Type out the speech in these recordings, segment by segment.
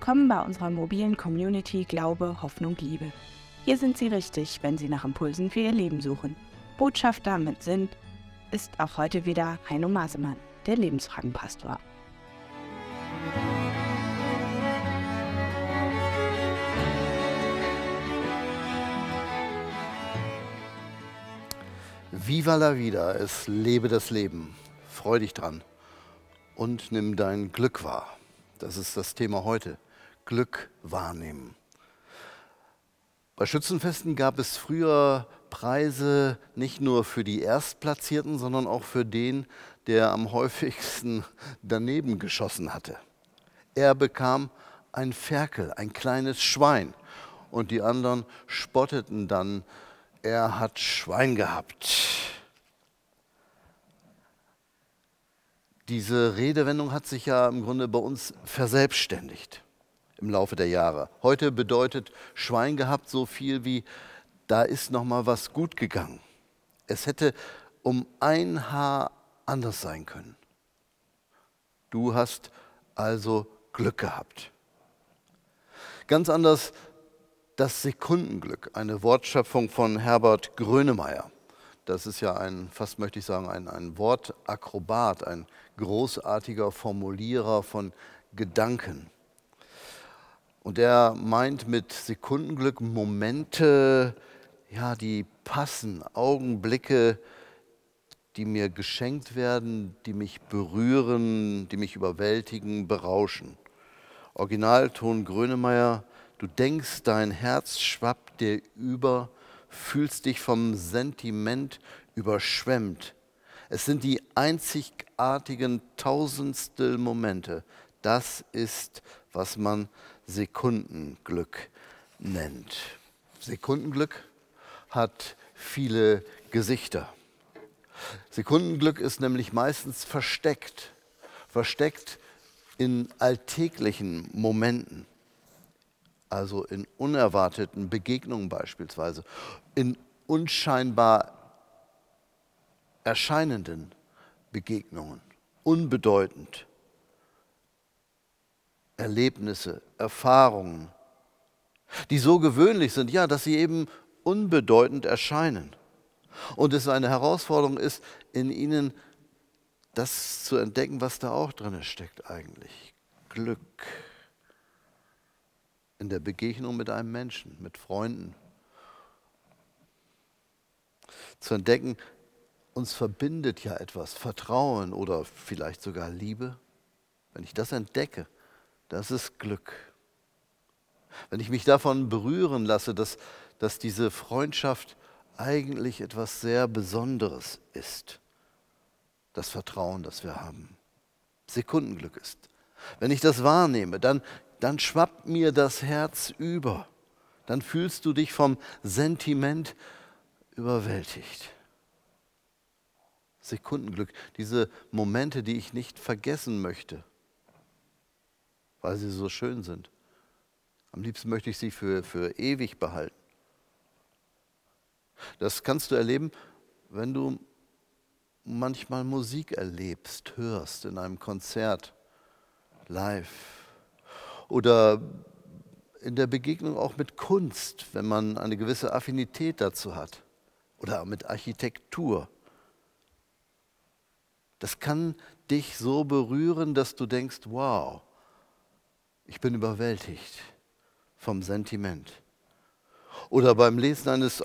Willkommen bei unserer mobilen Community Glaube, Hoffnung, Liebe. Hier sind Sie richtig, wenn Sie nach Impulsen für Ihr Leben suchen. Botschafter mit Sinn ist auch heute wieder Heino Masemann, der Lebensfragenpastor. Viva la vida, es lebe das Leben. Freu dich dran und nimm dein Glück wahr. Das ist das Thema heute. Glück wahrnehmen. Bei Schützenfesten gab es früher Preise nicht nur für die Erstplatzierten, sondern auch für den, der am häufigsten daneben geschossen hatte. Er bekam ein Ferkel, ein kleines Schwein. Und die anderen spotteten dann, er hat Schwein gehabt. Diese Redewendung hat sich ja im Grunde bei uns verselbstständigt im Laufe der Jahre. Heute bedeutet Schwein gehabt so viel wie da ist noch mal was gut gegangen. Es hätte um ein Haar anders sein können. Du hast also Glück gehabt. Ganz anders das Sekundenglück, eine Wortschöpfung von Herbert Grönemeyer. Das ist ja ein, fast möchte ich sagen, ein, ein Wortakrobat, ein großartiger Formulierer von Gedanken. Und er meint mit Sekundenglück Momente, ja, die passen, Augenblicke, die mir geschenkt werden, die mich berühren, die mich überwältigen, berauschen. Originalton Grönemeyer, du denkst, dein Herz schwappt dir über, fühlst dich vom Sentiment überschwemmt. Es sind die einzigartigen Tausendstel Momente. Das ist, was man Sekundenglück nennt. Sekundenglück hat viele Gesichter. Sekundenglück ist nämlich meistens versteckt, versteckt in alltäglichen Momenten also in unerwarteten Begegnungen beispielsweise, in unscheinbar erscheinenden Begegnungen, unbedeutend. Erlebnisse, Erfahrungen, die so gewöhnlich sind, ja, dass sie eben unbedeutend erscheinen. Und es eine Herausforderung ist, in ihnen das zu entdecken, was da auch drin steckt eigentlich. Glück in der Begegnung mit einem Menschen, mit Freunden. Zu entdecken, uns verbindet ja etwas, Vertrauen oder vielleicht sogar Liebe. Wenn ich das entdecke, das ist Glück. Wenn ich mich davon berühren lasse, dass, dass diese Freundschaft eigentlich etwas sehr Besonderes ist, das Vertrauen, das wir haben, Sekundenglück ist. Wenn ich das wahrnehme, dann dann schwappt mir das Herz über. Dann fühlst du dich vom Sentiment überwältigt. Sekundenglück, diese Momente, die ich nicht vergessen möchte, weil sie so schön sind. Am liebsten möchte ich sie für, für ewig behalten. Das kannst du erleben, wenn du manchmal Musik erlebst, hörst in einem Konzert, live oder in der Begegnung auch mit Kunst, wenn man eine gewisse Affinität dazu hat oder mit Architektur. Das kann dich so berühren, dass du denkst, wow, ich bin überwältigt vom Sentiment. Oder beim Lesen eines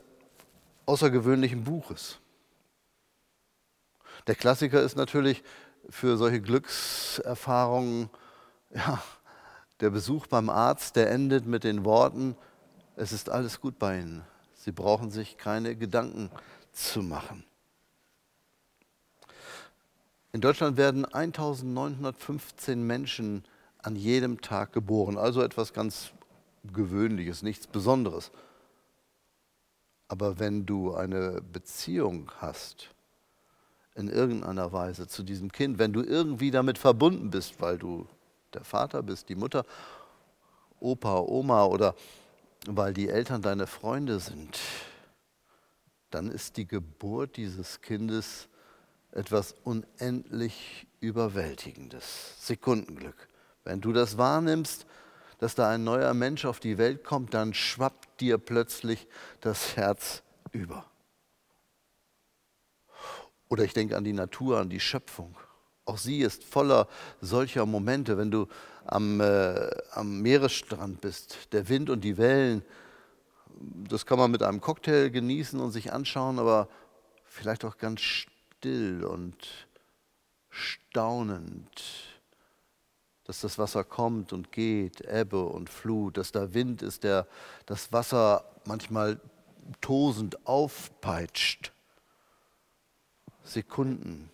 außergewöhnlichen Buches. Der Klassiker ist natürlich für solche Glückserfahrungen ja, der Besuch beim Arzt, der endet mit den Worten, es ist alles gut bei Ihnen. Sie brauchen sich keine Gedanken zu machen. In Deutschland werden 1915 Menschen an jedem Tag geboren, also etwas ganz Gewöhnliches, nichts Besonderes. Aber wenn du eine Beziehung hast, in irgendeiner Weise zu diesem Kind, wenn du irgendwie damit verbunden bist, weil du der Vater bist, die Mutter, Opa, Oma oder weil die Eltern deine Freunde sind, dann ist die Geburt dieses Kindes etwas unendlich Überwältigendes, Sekundenglück. Wenn du das wahrnimmst, dass da ein neuer Mensch auf die Welt kommt, dann schwappt dir plötzlich das Herz über. Oder ich denke an die Natur, an die Schöpfung. Auch sie ist voller solcher Momente, wenn du am, äh, am Meeresstrand bist, der Wind und die Wellen. Das kann man mit einem Cocktail genießen und sich anschauen, aber vielleicht auch ganz still und staunend, dass das Wasser kommt und geht, Ebbe und Flut, dass da Wind ist, der das Wasser manchmal tosend aufpeitscht. Sekundenglück.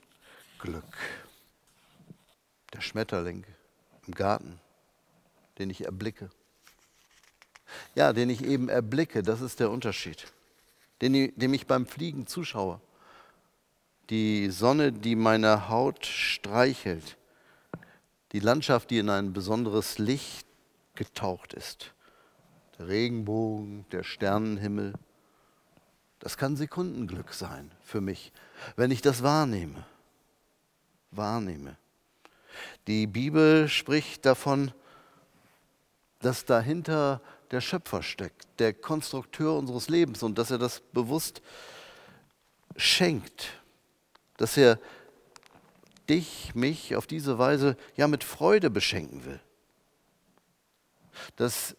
Der Schmetterling im Garten, den ich erblicke. Ja, den ich eben erblicke, das ist der Unterschied. Den, dem ich beim Fliegen zuschaue. Die Sonne, die meine Haut streichelt. Die Landschaft, die in ein besonderes Licht getaucht ist. Der Regenbogen, der Sternenhimmel. Das kann Sekundenglück sein für mich, wenn ich das wahrnehme. Wahrnehme. Die Bibel spricht davon, dass dahinter der Schöpfer steckt, der Konstrukteur unseres Lebens und dass er das bewusst schenkt, dass er dich, mich auf diese Weise ja mit Freude beschenken will, dass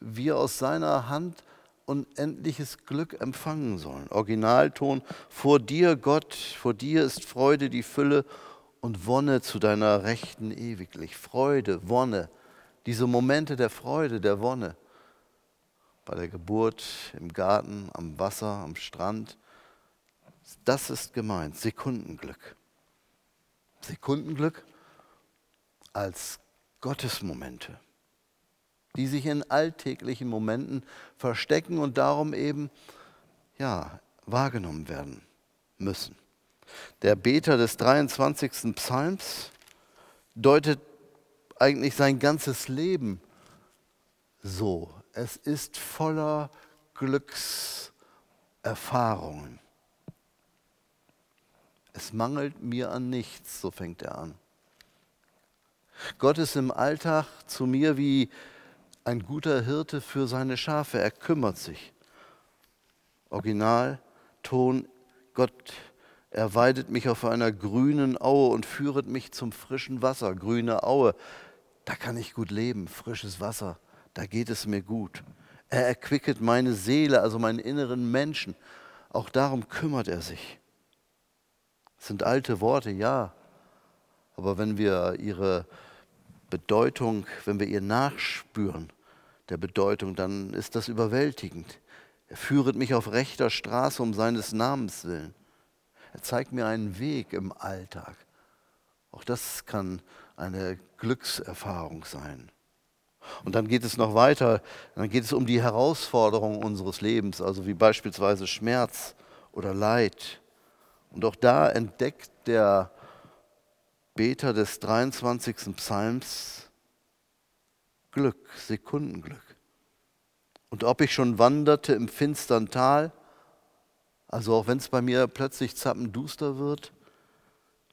wir aus seiner Hand unendliches Glück empfangen sollen. Originalton, vor dir Gott, vor dir ist Freude die Fülle und Wonne zu deiner Rechten ewiglich. Freude, Wonne, diese Momente der Freude, der Wonne. Bei der Geburt, im Garten, am Wasser, am Strand. Das ist gemeint, Sekundenglück. Sekundenglück als Gottesmomente die sich in alltäglichen Momenten verstecken und darum eben ja, wahrgenommen werden müssen. Der Beter des 23. Psalms deutet eigentlich sein ganzes Leben so. Es ist voller Glückserfahrungen. Es mangelt mir an nichts, so fängt er an. Gott ist im Alltag zu mir wie ein guter Hirte für seine Schafe. Er kümmert sich. Original, Ton, Gott, er weidet mich auf einer grünen Aue und führet mich zum frischen Wasser. Grüne Aue, da kann ich gut leben, frisches Wasser, da geht es mir gut. Er erquicket meine Seele, also meinen inneren Menschen. Auch darum kümmert er sich. Sind alte Worte, ja. Aber wenn wir ihre Bedeutung, wenn wir ihr nachspüren, der Bedeutung, dann ist das überwältigend. Er führet mich auf rechter Straße um seines Namens willen. Er zeigt mir einen Weg im Alltag. Auch das kann eine Glückserfahrung sein. Und dann geht es noch weiter, dann geht es um die Herausforderungen unseres Lebens, also wie beispielsweise Schmerz oder Leid. Und auch da entdeckt der Beter des 23. Psalms Glück, Sekundenglück. Und ob ich schon wanderte im finstern Tal, also auch wenn es bei mir plötzlich zappenduster wird,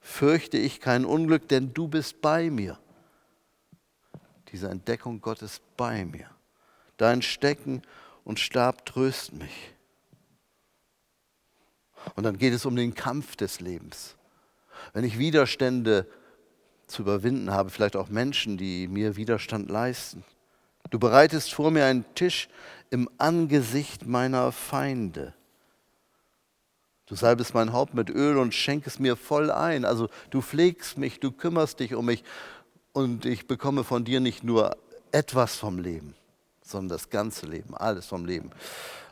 fürchte ich kein Unglück, denn du bist bei mir. Diese Entdeckung Gottes bei mir. Dein Stecken und Stab trösten mich. Und dann geht es um den Kampf des Lebens wenn ich Widerstände zu überwinden habe, vielleicht auch Menschen, die mir Widerstand leisten. Du bereitest vor mir einen Tisch im Angesicht meiner Feinde. Du salbest mein Haupt mit Öl und schenkest mir voll ein. Also du pflegst mich, du kümmerst dich um mich und ich bekomme von dir nicht nur etwas vom Leben, sondern das ganze Leben, alles vom Leben.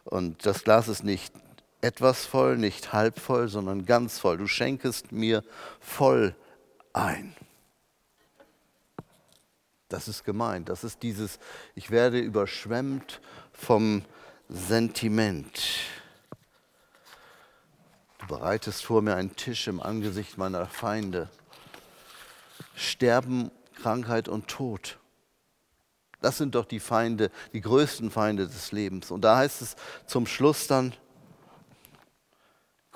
Und das Glas ist nicht etwas voll, nicht halb voll, sondern ganz voll. Du schenkest mir voll ein. Das ist gemeint. Das ist dieses, ich werde überschwemmt vom Sentiment. Du bereitest vor mir einen Tisch im Angesicht meiner Feinde. Sterben, Krankheit und Tod. Das sind doch die Feinde, die größten Feinde des Lebens. Und da heißt es zum Schluss dann,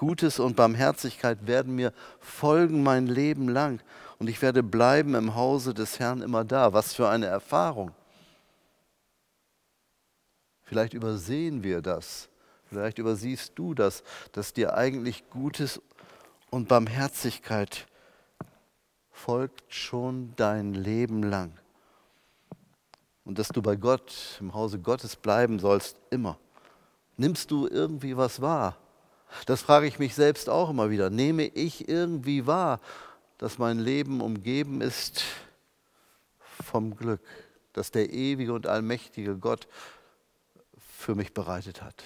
Gutes und Barmherzigkeit werden mir folgen mein Leben lang und ich werde bleiben im Hause des Herrn immer da. Was für eine Erfahrung. Vielleicht übersehen wir das. Vielleicht übersiehst du das, dass dir eigentlich Gutes und Barmherzigkeit folgt schon dein Leben lang. Und dass du bei Gott, im Hause Gottes bleiben sollst, immer. Nimmst du irgendwie was wahr? Das frage ich mich selbst auch immer wieder. Nehme ich irgendwie wahr, dass mein Leben umgeben ist vom Glück, das der ewige und allmächtige Gott für mich bereitet hat?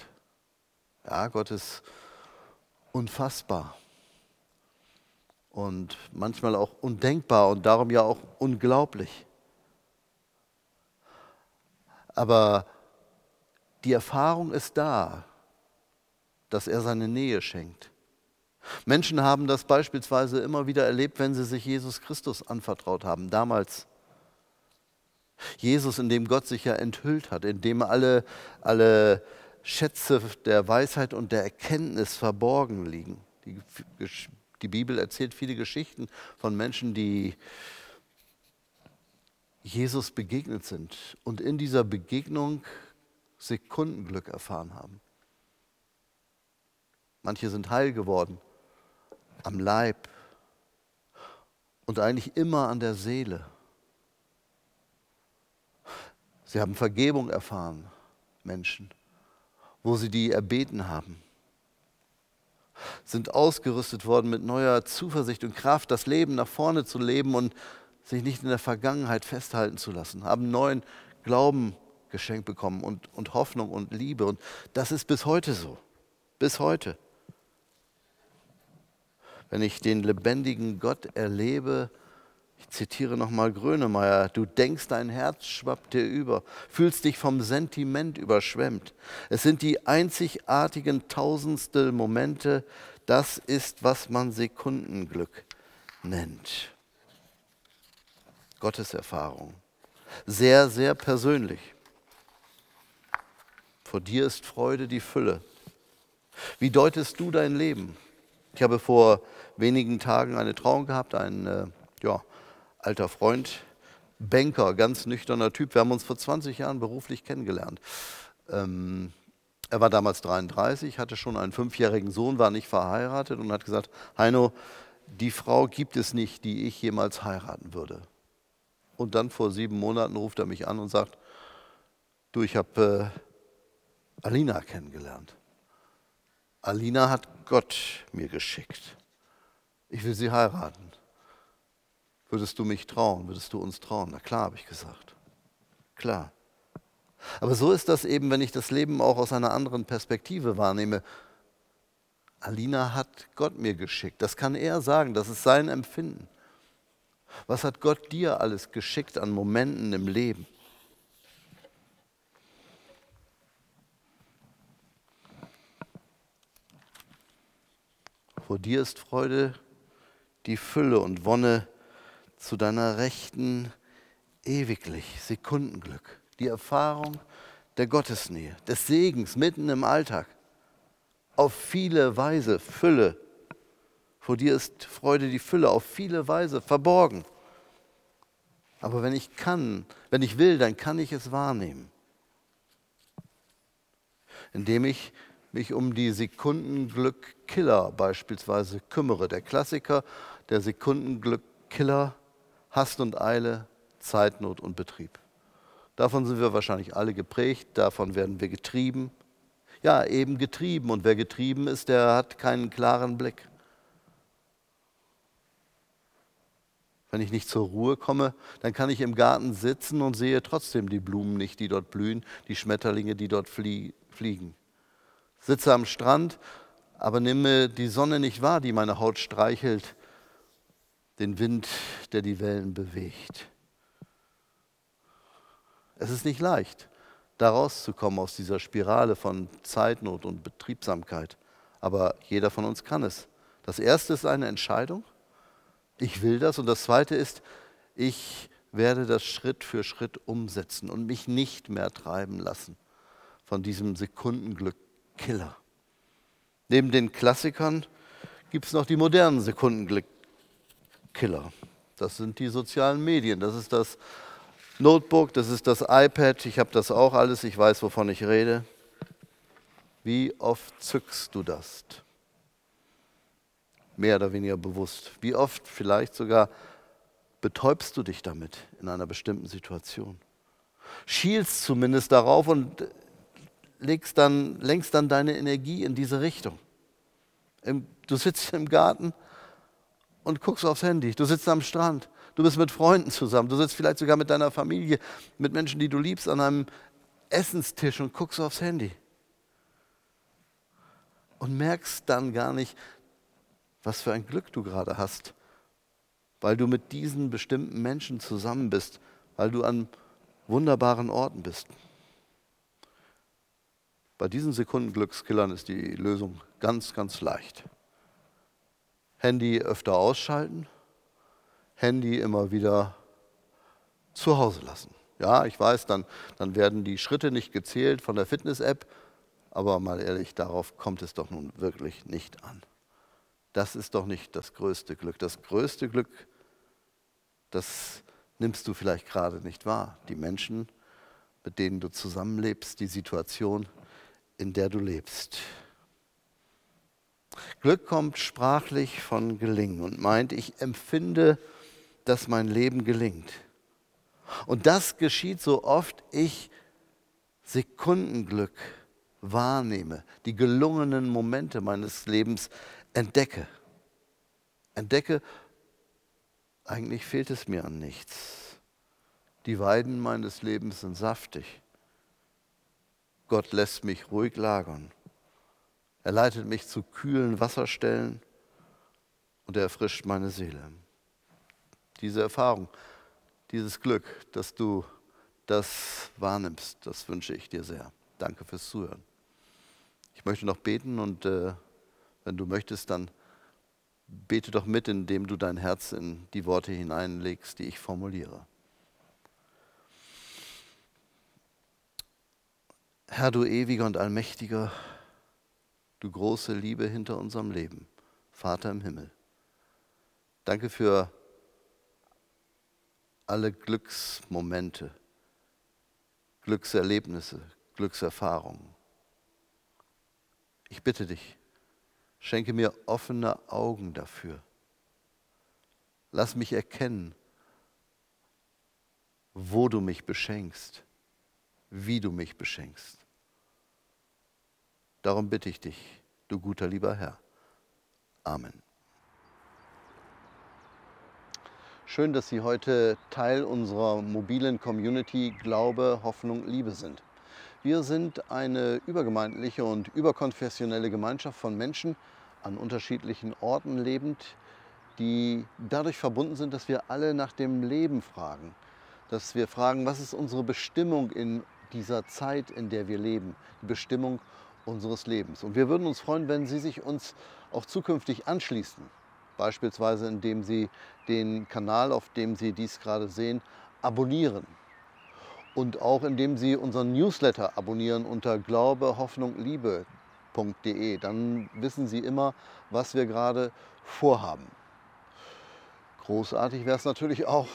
Ja, Gott ist unfassbar und manchmal auch undenkbar und darum ja auch unglaublich. Aber die Erfahrung ist da, dass er seine Nähe schenkt. Menschen haben das beispielsweise immer wieder erlebt, wenn sie sich Jesus Christus anvertraut haben. Damals Jesus, in dem Gott sich ja enthüllt hat, in dem alle, alle Schätze der Weisheit und der Erkenntnis verborgen liegen. Die, die Bibel erzählt viele Geschichten von Menschen, die Jesus begegnet sind und in dieser Begegnung Sekundenglück erfahren haben. Manche sind heil geworden am Leib und eigentlich immer an der Seele. Sie haben Vergebung erfahren, Menschen, wo sie die erbeten haben. Sind ausgerüstet worden mit neuer Zuversicht und Kraft, das Leben nach vorne zu leben und sich nicht in der Vergangenheit festhalten zu lassen. Haben neuen Glauben geschenkt bekommen und, und Hoffnung und Liebe. Und das ist bis heute so. Bis heute. Wenn ich den lebendigen Gott erlebe, ich zitiere nochmal Grönemeyer, du denkst, dein Herz schwappt dir über, fühlst dich vom Sentiment überschwemmt. Es sind die einzigartigen Tausendstel Momente, das ist, was man Sekundenglück nennt. Gotteserfahrung. Sehr, sehr persönlich. Vor dir ist Freude die Fülle. Wie deutest du dein Leben? Ich habe vor wenigen Tagen eine Trauung gehabt, ein äh, ja, alter Freund, Banker, ganz nüchterner Typ. Wir haben uns vor 20 Jahren beruflich kennengelernt. Ähm, er war damals 33, hatte schon einen fünfjährigen Sohn, war nicht verheiratet und hat gesagt, Heino, die Frau gibt es nicht, die ich jemals heiraten würde. Und dann vor sieben Monaten ruft er mich an und sagt, du, ich habe äh, Alina kennengelernt. Alina hat Gott mir geschickt. Ich will sie heiraten. Würdest du mich trauen? Würdest du uns trauen? Na klar, habe ich gesagt. Klar. Aber so ist das eben, wenn ich das Leben auch aus einer anderen Perspektive wahrnehme. Alina hat Gott mir geschickt. Das kann er sagen, das ist sein Empfinden. Was hat Gott dir alles geschickt an Momenten im Leben? Vor dir ist Freude, die Fülle und Wonne zu deiner Rechten ewiglich, Sekundenglück. Die Erfahrung der Gottesnähe, des Segens mitten im Alltag. Auf viele Weise Fülle. Vor dir ist Freude die Fülle, auf viele Weise verborgen. Aber wenn ich kann, wenn ich will, dann kann ich es wahrnehmen. Indem ich mich um die Sekundenglückkiller beispielsweise kümmere. Der Klassiker, der Sekundenglückkiller, Hast und Eile, Zeitnot und Betrieb. Davon sind wir wahrscheinlich alle geprägt, davon werden wir getrieben. Ja, eben getrieben. Und wer getrieben ist, der hat keinen klaren Blick. Wenn ich nicht zur Ruhe komme, dann kann ich im Garten sitzen und sehe trotzdem die Blumen nicht, die dort blühen, die Schmetterlinge, die dort fliegen sitze am Strand, aber nehme die Sonne nicht wahr, die meine Haut streichelt, den Wind, der die Wellen bewegt. Es ist nicht leicht, da rauszukommen aus dieser Spirale von Zeitnot und Betriebsamkeit, aber jeder von uns kann es. Das erste ist eine Entscheidung, ich will das, und das zweite ist, ich werde das Schritt für Schritt umsetzen und mich nicht mehr treiben lassen von diesem Sekundenglück Killer. Neben den Klassikern gibt es noch die modernen Sekundenkiller. Das sind die sozialen Medien. Das ist das Notebook, das ist das iPad, ich habe das auch alles, ich weiß, wovon ich rede. Wie oft zückst du das? Mehr oder weniger bewusst. Wie oft vielleicht sogar betäubst du dich damit in einer bestimmten Situation? Schielst zumindest darauf und legst dann, lenkst dann deine Energie in diese Richtung. Du sitzt im Garten und guckst aufs Handy. Du sitzt am Strand. Du bist mit Freunden zusammen. Du sitzt vielleicht sogar mit deiner Familie, mit Menschen, die du liebst, an einem Essenstisch und guckst aufs Handy. Und merkst dann gar nicht, was für ein Glück du gerade hast, weil du mit diesen bestimmten Menschen zusammen bist, weil du an wunderbaren Orten bist. Bei diesen Sekundenglückskillern ist die Lösung ganz, ganz leicht. Handy öfter ausschalten, Handy immer wieder zu Hause lassen. Ja, ich weiß, dann, dann werden die Schritte nicht gezählt von der Fitness-App, aber mal ehrlich, darauf kommt es doch nun wirklich nicht an. Das ist doch nicht das größte Glück. Das größte Glück, das nimmst du vielleicht gerade nicht wahr. Die Menschen, mit denen du zusammenlebst, die Situation, in der du lebst. Glück kommt sprachlich von gelingen und meint, ich empfinde, dass mein Leben gelingt. Und das geschieht so oft ich Sekundenglück wahrnehme, die gelungenen Momente meines Lebens entdecke. Entdecke, eigentlich fehlt es mir an nichts. Die Weiden meines Lebens sind saftig. Gott lässt mich ruhig lagern. Er leitet mich zu kühlen Wasserstellen und er erfrischt meine Seele. Diese Erfahrung, dieses Glück, dass du das wahrnimmst, das wünsche ich dir sehr. Danke fürs Zuhören. Ich möchte noch beten und äh, wenn du möchtest, dann bete doch mit, indem du dein Herz in die Worte hineinlegst, die ich formuliere. Herr, du ewiger und allmächtiger, du große Liebe hinter unserem Leben, Vater im Himmel. Danke für alle Glücksmomente, Glückserlebnisse, Glückserfahrungen. Ich bitte dich, schenke mir offene Augen dafür. Lass mich erkennen, wo du mich beschenkst, wie du mich beschenkst. Darum bitte ich dich, du guter lieber Herr. Amen. Schön, dass Sie heute Teil unserer mobilen Community Glaube, Hoffnung, Liebe sind. Wir sind eine übergemeindliche und überkonfessionelle Gemeinschaft von Menschen an unterschiedlichen Orten lebend, die dadurch verbunden sind, dass wir alle nach dem Leben fragen. Dass wir fragen, was ist unsere Bestimmung in dieser Zeit, in der wir leben? Die Bestimmung unseres Lebens. Und wir würden uns freuen, wenn Sie sich uns auch zukünftig anschließen. Beispielsweise indem Sie den Kanal, auf dem Sie dies gerade sehen, abonnieren. Und auch indem Sie unseren Newsletter abonnieren unter glaubehoffnungliebe.de. Dann wissen Sie immer, was wir gerade vorhaben. Großartig wäre es natürlich auch,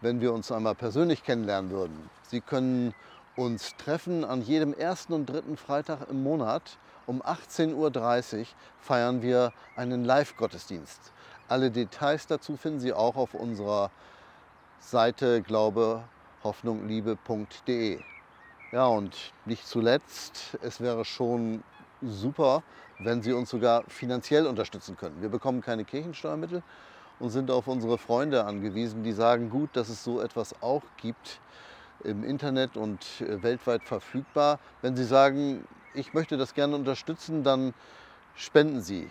wenn wir uns einmal persönlich kennenlernen würden. Sie können uns treffen an jedem ersten und dritten Freitag im Monat. Um 18.30 Uhr feiern wir einen Live-Gottesdienst. Alle Details dazu finden Sie auch auf unserer Seite glaubehoffnungliebe.de. Ja, und nicht zuletzt, es wäre schon super, wenn Sie uns sogar finanziell unterstützen können. Wir bekommen keine Kirchensteuermittel und sind auf unsere Freunde angewiesen, die sagen, gut, dass es so etwas auch gibt im Internet und äh, weltweit verfügbar. Wenn Sie sagen, ich möchte das gerne unterstützen, dann spenden Sie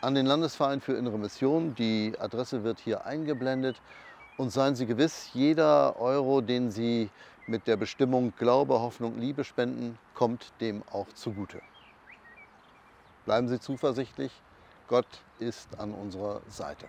an den Landesverein für Innere Mission. Die Adresse wird hier eingeblendet. Und seien Sie gewiss, jeder Euro, den Sie mit der Bestimmung Glaube, Hoffnung, Liebe spenden, kommt dem auch zugute. Bleiben Sie zuversichtlich, Gott ist an unserer Seite.